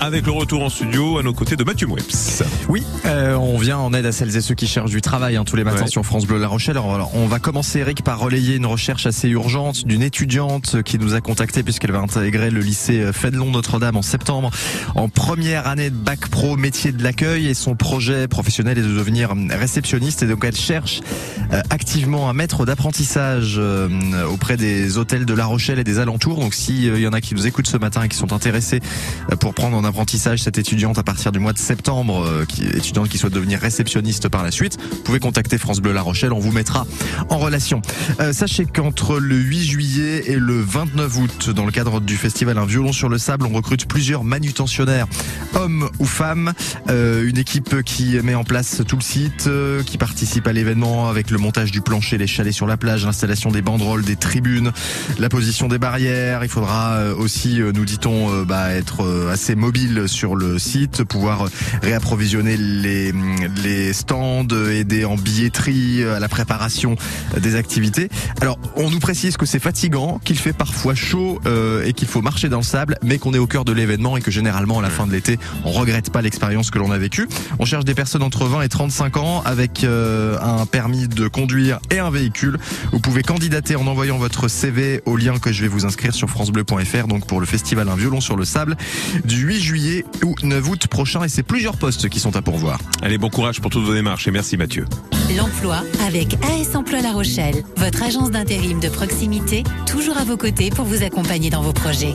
avec le retour en studio à nos côtés de Mathieu Moueps. Oui, euh, on vient en aide à celles et ceux qui cherchent du travail hein, tous les matins Ouais. sur France Bleu La Rochelle. Alors, alors, on va commencer Eric par relayer une recherche assez urgente d'une étudiante qui nous a contacté puisqu'elle va intégrer le lycée Fénelon Notre-Dame en septembre en première année de bac pro métier de l'accueil et son projet professionnel est de devenir réceptionniste et donc elle cherche euh, activement un maître d'apprentissage euh, auprès des hôtels de La Rochelle et des alentours. Donc s'il y en a qui nous écoutent ce matin et qui sont intéressés euh, pour prendre en apprentissage cette étudiante à partir du mois de septembre, euh, qui, étudiante qui souhaite devenir réceptionniste par la suite, vous pouvez contacter France Bleu La Rochelle, on vous mettra en relation. Euh, sachez qu'entre le 8 juillet et le 29 août, dans le cadre du festival Un violon sur le sable, on recrute plusieurs manutentionnaires, hommes ou femmes, Euh, une équipe qui met en place tout le site, euh, qui participe à l'événement avec le montage du plancher, les chalets sur la plage, l'installation des banderoles, des tribunes, la position des barrières. Il faudra euh, aussi, euh, nous dit-on, euh, bah, être assez mobile sur le site, pouvoir réapprovisionner les, les stands, aider en billetterie, à la préparation des activités. Alors, on nous précise que c'est fatigant, qu'il fait parfois chaud euh, et qu'il faut marcher dans le sable, mais qu'on est au cœur de l'événement et que généralement, à la fin de l'été, on regrette pas l'expérience que l'on a vécue. On cherche des personnes entre 20 et 35 ans avec euh, un permis de conduire et un véhicule. Vous pouvez candidater en envoyant votre CV au lien que je vais vous inscrire sur francebleu.fr donc pour le festival Un violon sur le sable du 8 juillet ou 9 août prochain et c'est plusieurs postes qui sont à pourvoir. Allez, bon courage pour toutes vos démarches et merci Mathieu. L'emploi avec AS Emploi La Rochelle, votre agence d'intérim de proximité, toujours à vos côtés pour vous accompagner dans vos projets.